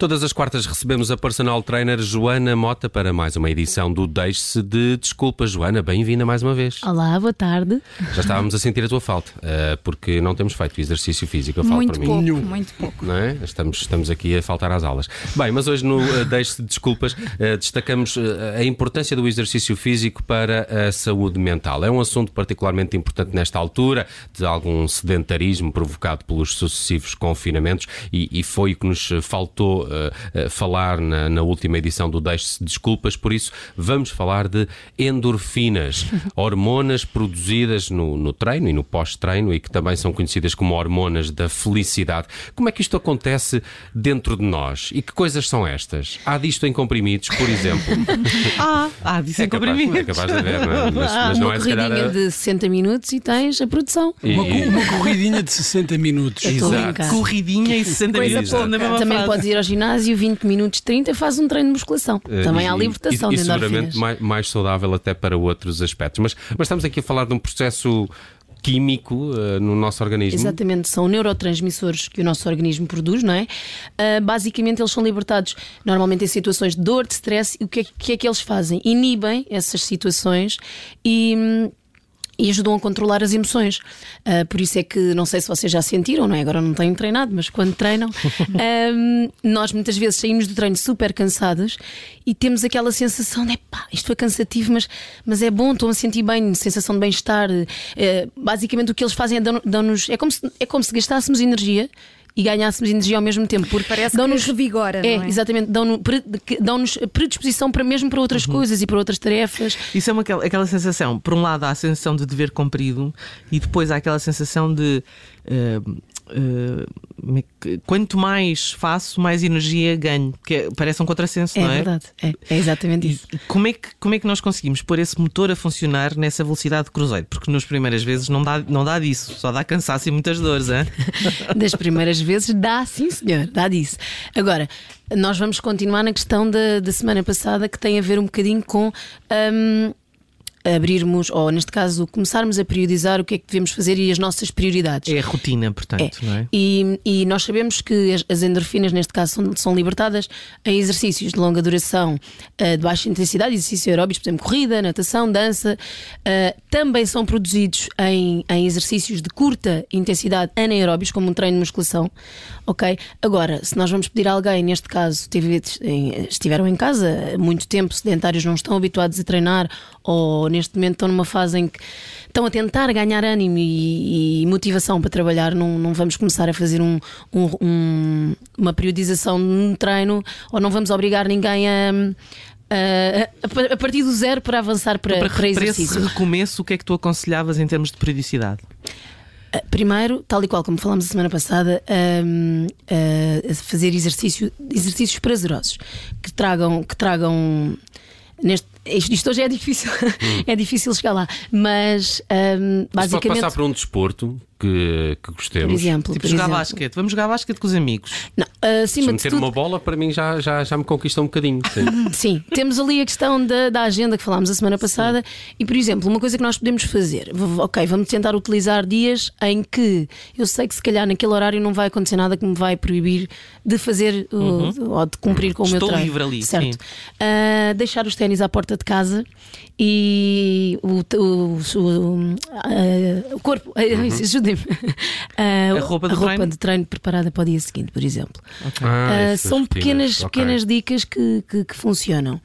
Todas as quartas recebemos a personal trainer Joana Mota para mais uma edição do Deixe-se de Desculpas. Joana, bem-vinda mais uma vez. Olá, boa tarde. Já estávamos a sentir a tua falta, uh, porque não temos feito exercício físico. Eu falo muito para pouco, mim. muito pouco. Não é? estamos, estamos aqui a faltar às aulas. Bem, mas hoje no uh, Deixe-se de Desculpas uh, destacamos a importância do exercício físico para a saúde mental. É um assunto particularmente importante nesta altura, de algum sedentarismo provocado pelos sucessivos confinamentos e, e foi o que nos faltou uh, falar na, na, última edição do Deixe-se Desculpas, por isso vamos falar de endorfinas, hormonas produzidas no, no treino e no pós-treino e que também são conhecidas como hormonas da felicidade. Como é que isto acontece dentro de nós? E que coisas são estas? Há disto em comprimidos, por exemplo? ah, há disso é em capaz, comprimidos. É capaz de haver, não é? Mas, mas não é se calhar. de 60 minutos e tens a produção. E... Uma, uma corridinha de 60 minutos. Exato. Corridinha e 60 minutos. Também podes ir ao ginásio 20 minutos, 30, faz um treino de musculação. Uh, Também e, há libertação e, de e seguramente mais, mais, saudável até para outros aspectos. Mas, mas estamos aqui a falar de um processo químico uh, no nosso organismo. Exatamente, são neurotransmissores que o nosso organismo produz, não é? Uh, basicamente, eles são libertados normalmente em situações de dor, de stress. E o que é, que, é que eles fazem? Inibem essas situações e. E ajudam a controlar as emoções. Uh, por isso é que, não sei se vocês já sentiram, não é? Agora não tenho treinado, mas quando treinam, um, nós muitas vezes saímos do treino super cansados e temos aquela sensação de pá, isto foi cansativo, mas, mas é bom, estou a sentir bem, sensação de bem-estar. Uh, basicamente o que eles fazem é dão-nos. É, como se, é como se gastássemos energia e ganhássemos energia ao mesmo tempo. Porque parece dão-nos revigora. É, é? exatamente, dão-nos dão predisposição para mesmo para outras uhum. coisas e para outras tarefas. Isso é uma, aquela sensação, por um lado, há a sensação de dever cumprido e depois há aquela sensação de. Uh, uh, quanto mais faço, mais energia ganho. Que é, parece um contrassenso, é não é? Verdade. É É exatamente isso. E como é, que, como é que nós conseguimos pôr esse motor a funcionar nessa velocidade de cruzeiro? Porque nas primeiras vezes não dá, não dá disso, só dá cansaço e muitas dores, hein? Das primeiras vezes dá, sim, senhor, dá disso. Agora, nós vamos continuar na questão da, da semana passada que tem a ver um bocadinho com. Um, abrirmos, ou neste caso, começarmos a periodizar o que é que devemos fazer e as nossas prioridades. É a rotina, portanto, é. não é? E, e, nós sabemos que as, as, endorfinas, neste caso, são, são libertadas em exercícios de longa duração, uh, de baixa intensidade, exercícios aeróbicos, por exemplo, corrida, natação, dança. Uh, também são produzidos em, em exercícios de curta intensidade anaeróbicos, como um treino de musculação. Ok? Agora, se nós vamos pedir a alguém, neste caso, estiveram em casa muito tempo, sedentários, não estão habituados a treinar ou neste momento estão numa fase em que estão a tentar ganhar ânimo e, e motivação para trabalhar, não, não vamos começar a fazer um, um, um, uma periodização num treino ou não vamos obrigar ninguém a. a, a partir do zero para avançar para, para, para exercício. Para esse recomeço, o que é que tu aconselhavas em termos de periodicidade? Ah, primeiro, tal e qual como falámos a semana passada, um, uh, fazer exercício, exercícios prazerosos que tragam, que tragam neste, isto hoje é difícil, hum. é difícil chegar lá, mas um, basicamente. pode passar por um desporto que, que gostemos. Por exemplo, tipo por jogar exemplo. basquete. Vamos jogar basquete com os amigos. Não, acima Se meter tudo... uma bola, para mim já, já, já me conquista um bocadinho. Sim, sim. temos ali a questão da, da agenda que falámos a semana passada. Sim. E, por exemplo, uma coisa que nós podemos fazer, ok, vamos tentar utilizar dias em que eu sei que se calhar naquele horário não vai acontecer nada que me vai proibir de fazer uhum. ou de cumprir com Estou o meu treino. livre ali. Certo. Uh, deixar os ténis à porta de casa e o, o, o, o corpo, uhum. ajudem-me. Uh, a roupa, de, a roupa treino? de treino preparada para o dia seguinte, por exemplo. Okay. Ah, uh, são pequenas, okay. pequenas dicas que, que, que, funcionam.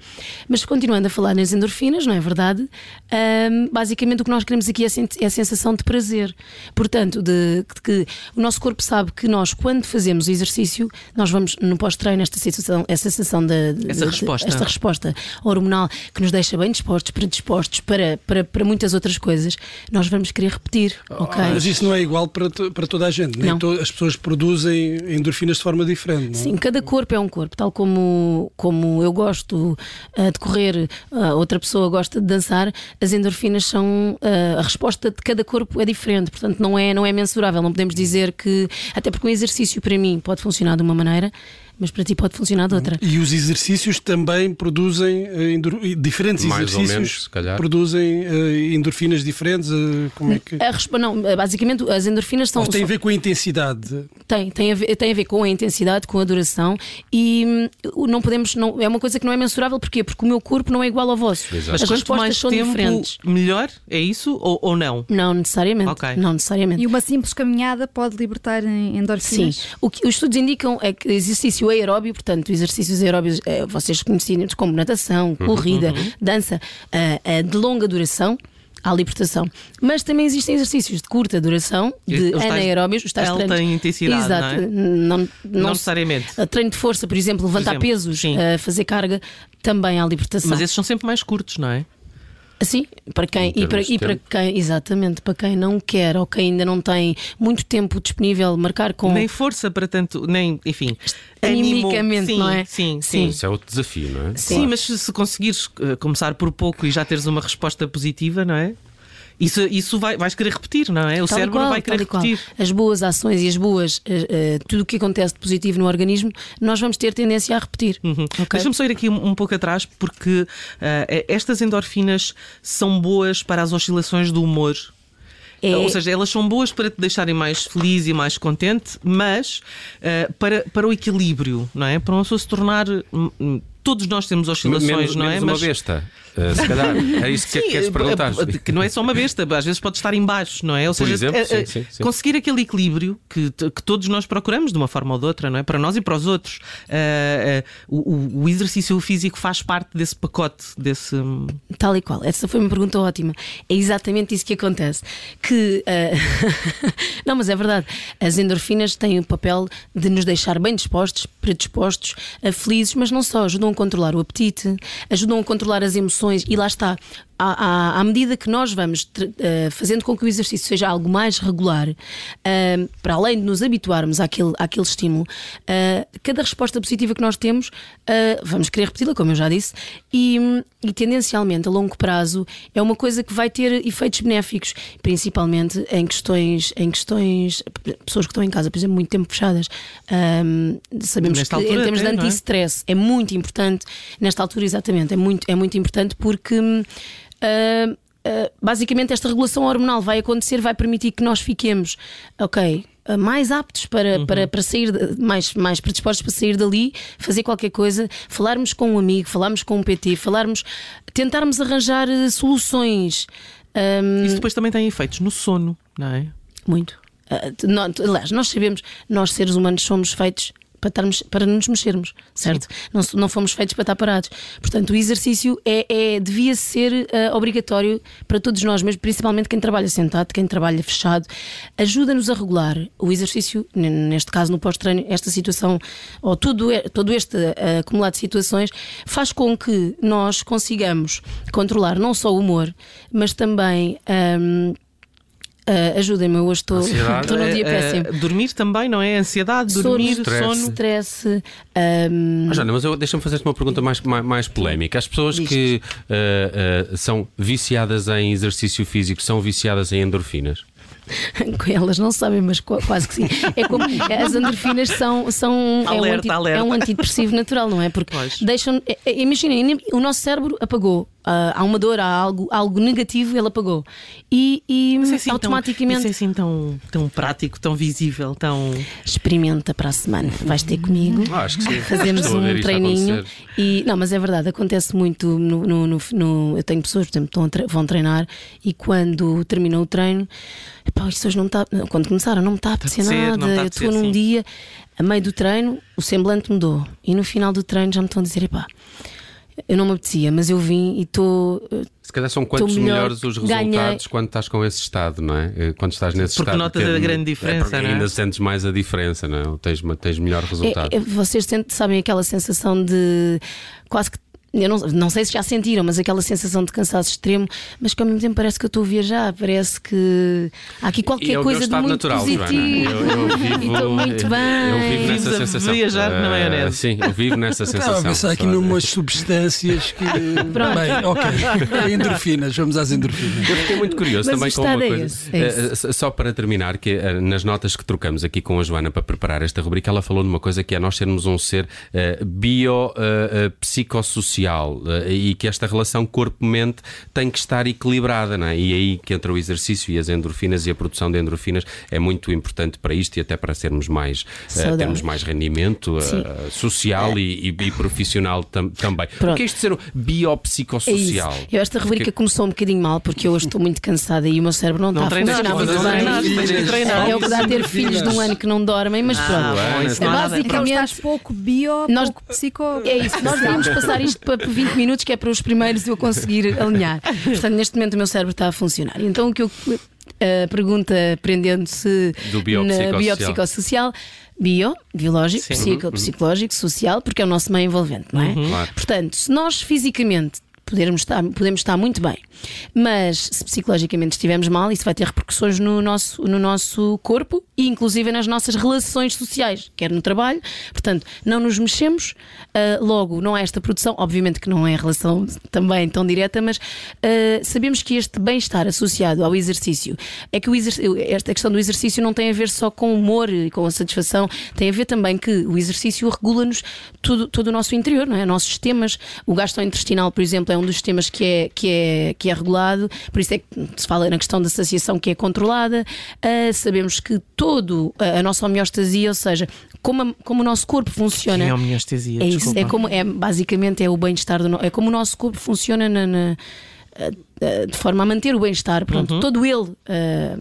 Mas continuando a falar nas endorfinas, não é verdade? Uh, basicamente o que nós queremos aqui é, é a sensação de prazer. Portanto, de, de, que o nosso corpo sabe que nós, quando fazemos exercício, nós vamos no pós-treino esta sensação, essa sensação de, essa resposta. esta resposta hormonal que nos deixa bem dispostos, predispostos para, para, para muitas outras coisas, nós vamos querer repetir. Oh, okay? Mas isso não é igual para para toda a gente. Nem to, as pessoas produzem endorfinas de forma diferente. Não? É? Sim, cada corpo é um corpo. Tal como, como eu gosto uh, de correr, uh, outra pessoa gosta de dançar, as endorfinas são. Uh, a resposta de cada corpo é diferente. Portanto, não é, não é mensurável. Não podemos dizer que. Até porque um exercício para mim pode funcionar de uma maneira mas para ti pode funcionar de outra. E os exercícios também produzem uh, endor... diferentes Mais exercícios menos, se calhar. produzem uh, endorfinas diferentes. Uh, como é que... A. Não, basicamente as endorfinas são. Ou tem a ver com a intensidade? Tem, tem a ver, tem a ver com a intensidade, com a duração e hum, não podemos. Não, é uma coisa que não é mensurável, porquê? Porque o meu corpo não é igual ao vosso. Exato. Mas As quanto respostas mais são tempo, diferentes. melhor? É isso ou, ou não? Não necessariamente. Ok. Não necessariamente. E uma simples caminhada pode libertar em- Sim, endorfinas? o que os estudos indicam é que exercício aeróbio, portanto, exercícios aeróbios, eh, vocês conhecidos como natação, Uhum, corrida, dança, eh, eh, de longa duração. Há libertação. Mas também existem exercícios de curta duração, de Os anaeróbios, os tais treinos. intensidade, Exato. não é? Não, não, Não necessariamente. Treino de força, por exemplo, levantar exemplo, pesos, fazer carga, também há libertação. Mas esses são sempre mais curtos, não é? Sim, para quem, Em e para, e para quem, exatamente, para quem não quer ou quem ainda não tem muito tempo disponível, marcar com. Nem força para tanto, nem, enfim, Animicamente, sim, não é? Sim, sim. Sim. Isso é outro desafio, não é? Sim, mas se se conseguires eh, começar por pouco e já teres uma resposta positiva, não é? Isso, isso vai, vais querer repetir, não é? O Tal cérebro qual, vai querer qual. repetir. As boas ações e as boas, eh, eh, tudo o que acontece de positivo no organismo, nós vamos ter tendência a repetir. Uhum. ok? Deixa-me só ir aqui um, um pouco atrás, porque eh, estas endorfinas são boas para as oscilações do humor. É- Ou seja, elas são boas para te deixarem mais feliz e mais contente, mas eh, para, para o equilíbrio, não é? Para uma pessoa se tornar. Todos nós temos oscilações, menos, não é? menos uma besta. Uh, se calhar. É isso que Sim, queres eh, perguntar. eh, que não é só uma besta, às vezes pode estar em baixo, não é? Ou Por seja, exemplo, sim, sim, sim. conseguir aquele equilíbrio que, que todos nós procuramos de uma forma ou de outra, não é? Para nós e para os outros. Eh, eh, o, o- exercício físico faz parte desse pacote, desse. hum, Tal e qual. Essa foi uma pergunta ótima. É exatamente isso que acontece. Que não, mas é verdade. As endorfinas têm o papel de nos deixar bem dispostos, predispostos, eh, felizes, mas não só. Ajudam a controlar o apetite, ajudam a controlar as emoções e lá está. À, à- à medida que nós vamos eh, fazendo com que o exercício seja algo mais regular, eh, para além de nos habituarmos àquele, àquele estímulo, eh, cada resposta positiva que nós temos, vamos querer repeti-la, como eu já disse, e, e tendencialmente a longo prazo é uma coisa que vai ter efeitos benéficos, principalmente em questões, em questões, pessoas que estão em casa, por exemplo, muito tempo fechadas. Sabemos Nesta que em termos de é? anti-stress é muito importante, nesta altura exatamente, é muito, é muito importante porque. Ah, ah, basicamente, esta regulação hormonal vai acontecer, vai permitir que nós fiquemos, ok, ah, mais aptos para, Uhum. para, para sair, de- mais, mais predispostos para sair dali, fazer qualquer coisa, falarmos com um amigo, falarmos com um PT, falarmos, tentarmos arranjar eh, soluções. Ahm, Isso depois também tem efeitos no sono, não é? muito. Ah, t- nó- t- aliás, nós sabemos, nós seres humanos somos feitos para, estarmos, para nos mexermos, certo? Não, não fomos feitos para estar parados. Portanto, o exercício é, é- devia ser ah, obrigatório para todos nós, mesmo principalmente quem trabalha sentado, quem trabalha fechado. Ajuda-nos a regular o exercício, neste caso no pós-treino, esta situação, ou todo, todo este ah, acumulado de situações, faz com que nós consigamos controlar não só o humor, mas também. ahm, ah, Ajudem-me, eu hoje estou estou num dia Eh, eh, péssimo. dormir também, não é? Ansiedade, dormir, stress. sono. Stress. ahm, Ah, Joana, mas deixa-me fazer-te uma pergunta mais, mais, mais polémica. As pessoas Diz. que ah, ah, são viciadas em exercício físico são viciadas em endorfinas? Elas não sabem, mas qu- quase que sim. É como as endorfinas são, são é, um Alerta, anti- alerta. é um antidepressivo natural, não é? Porque Pois. deixam. é- é- Imaginem, o nosso cérebro apagou. Ah, há uma dor, há algo, algo negativo, ele apagou. E, e é assim automaticamente. Tão, é assim tão, tão prático, tão visível, tão. Experimenta para a semana. Vais ter comigo. Ah, acho que sim. Fazemos um treininho e não, mas é verdade, acontece muito no, no- no- no- eu tenho pessoas, por exemplo, estão vão treinar e quando terminam o treino, epá, isto hoje não me está, quando começaram, não me está a apetecer nada, a eu estou num sim. dia, a meio do treino, o semblante mudou e no final do treino já me estão a dizer, epá, eu não me apetecia, mas eu vim e estou. Se calhar são quantos melhor, melhores os resultados ganhei. quando estás com esse estado, não é? Eh, Quando estás nesse Porque estado. notas que- a grande é diferença, porque não é? ainda sentes mais a diferença, não é? Ou Tens, tens melhor resultado. É- é- vocês sentem- sabem aquela sensação de quase que eu não, não sei se já sentiram, mas aquela sensação de cansaço extremo, mas que ao mesmo tempo parece que eu estou a viajar, parece que há aqui E qualquer é coisa meu de estado muito natural, positivo. Joana. Eu, eu vivo, E estou muito bem. Eu vivo nessa Vives sensação. viajar na Ah, maionese. Sim, eu vivo nessa Estava sensação. a pensar aqui numas substâncias que. Pronto. Bem, ok. Endorfinas, vamos às endorfinas. Eu fiquei muito curioso Mas também com uma é coisa. esse, é Eh, eh, só para terminar, que eh, nas notas que trocamos aqui com a Joana para preparar esta rubrica, ela falou de uma coisa que é nós sermos um ser eh, bio-psicossocial e que esta relação corpo-mente tem que estar equilibrada, não é? E aí que entra o exercício e as endorfinas e a produção de endorfinas é muito importante para isto e até para sermos mais, eh, Saudáveis. termos mais rendimento eh, Sim. social e, e- e profissional tam- também. O Pronto. que é isto de ser um É biopsicossocial? Eu esta rubrica começou um bocadinho mal porque eu hoje estou muito cansada e o meu cérebro não, Não está a funcionar muito bem. É o que dá a ter filhos de um ano que não dormem, mas Ah, pronto. Então Basicamente- estás pouco bio, Nós- pouco psico. É isso, nós devíamos passar isto para 20 minutos, que é para os primeiros eu conseguir alinhar. Portanto, neste momento o meu cérebro está a funcionar. Então, o que eu. A pergunta prendendo-se Do na biopsicossocial. Bio, biológico, Sim. psico, psicológico, social, porque é o nosso meio envolvente, não é? Claro. Portanto, se nós fisicamente podermos estar, podemos estar muito bem, mas se psicologicamente estivermos mal, isso vai ter repercussões no nosso, no nosso corpo e inclusive nas nossas relações sociais, quer no trabalho. Portanto, não nos mexemos, ah, logo não há esta produção, obviamente que não é relação também tão direta, mas ah, sabemos que este bem-estar associado ao exercício é que o exer- esta questão do exercício não tem a ver só com o humor e com a satisfação, tem a ver também que o exercício regula-nos todo, todo o nosso interior, não é? Nossos sistemas, o gastrointestinal, por exemplo, é um dos sistemas que é, que é, que é regulado, por isso é que se fala na questão da saciação que é controlada. Ah, sabemos que todo a, a nossa homeostasia, ou seja, como, a- como o nosso corpo funciona. Tinha homeostasia, É isso, é como é basicamente é o bem-estar do é como o nosso corpo funciona na, na- eh, eh, de forma a manter o bem-estar, pronto, todo ele eh,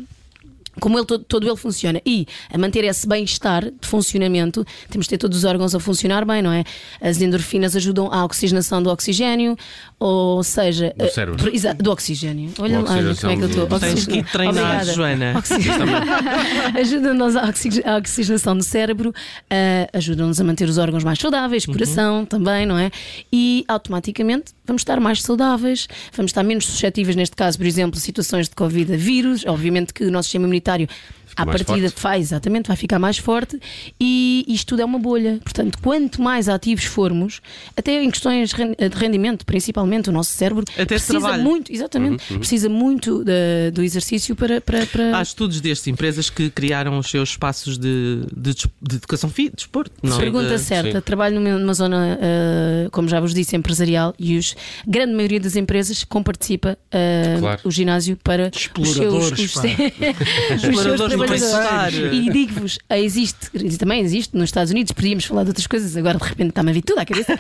como ele, todo, todo ele funciona e a manter esse bem-estar de funcionamento, temos de ter todos os órgãos a funcionar bem, não é? As endorfinas ajudam à oxigenação do oxigênio, ou seja, Do cérebro. exa- do oxigênio. Olha lá, como é que eu estou. Tens que treinar, Obrigada. Joana. Ajuda-nos à oxig- à oxigenação do cérebro, ah, ajuda-nos a manter os órgãos mais saudáveis, coração também, não é? E automaticamente vamos estar mais saudáveis, vamos estar menos suscetíveis, neste caso, por exemplo, situações de Covid a vírus. Obviamente que o nosso sistema imunitário comunitário. À mais partida forte. vai, exatamente, vai ficar mais forte e isto tudo é uma bolha. Portanto, quanto mais ativos formos, até em questões de rendimento, principalmente o nosso cérebro, Até de precisa muito, exatamente, precisa muito da- do exercício para. para, para... Há estudos destes, empresas que criaram os seus espaços de, de, de educação física, de desporto. Não? Pergunta De- certa. sim. Trabalho numa, numa zona, ah, como já vos disse, empresarial e os, a grande maioria das empresas comparticipa ah, Claro. o ginásio para os seus, Exploradores, os, os seus Trabalhadores. bem-estar. E digo-vos, ah, existe, e também existe nos Estados Unidos, podíamos falar de outras coisas, agora de repente está-me a vir tudo à cabeça,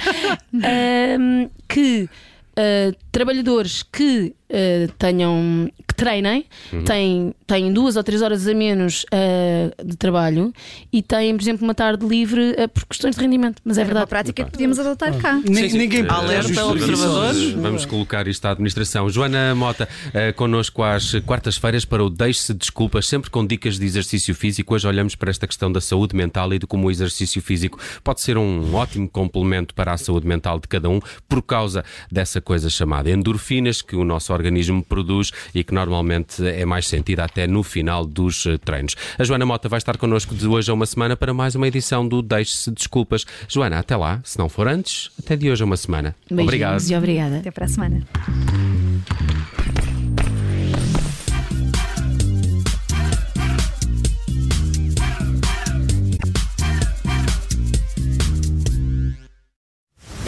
ah, que ah, trabalhadores que ah, tenham que treinem têm, têm duas ou três horas a menos ah, de trabalho e têm, por exemplo, uma tarde livre ah, por questões de rendimento. Mas é Era uma verdade. prática que podíamos adotar cá. Ni- Ninguém Alerta, observadores. Vamos colocar isto à administração. Joana Mota, eh, connosco às quartas-feiras para o Deixe-se Desculpas, sempre com dicas de exercício físico. Hoje olhamos para esta questão da saúde mental e de como o exercício físico pode ser um ótimo complemento para a saúde mental de cada um, por causa dessa coisa chamada endorfinas que o nosso organismo produz e que normalmente é mais sentida até no final dos eh, treinos. A Joana Mota vai estar connosco de hoje a uma semana para mais uma edição do Deixe-se Desculpas. Joana, até lá, se não for antes, até de hoje a uma semana. Beijinhos Obrigado. e obrigada. Até para a semana.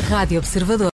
Rádio Observador.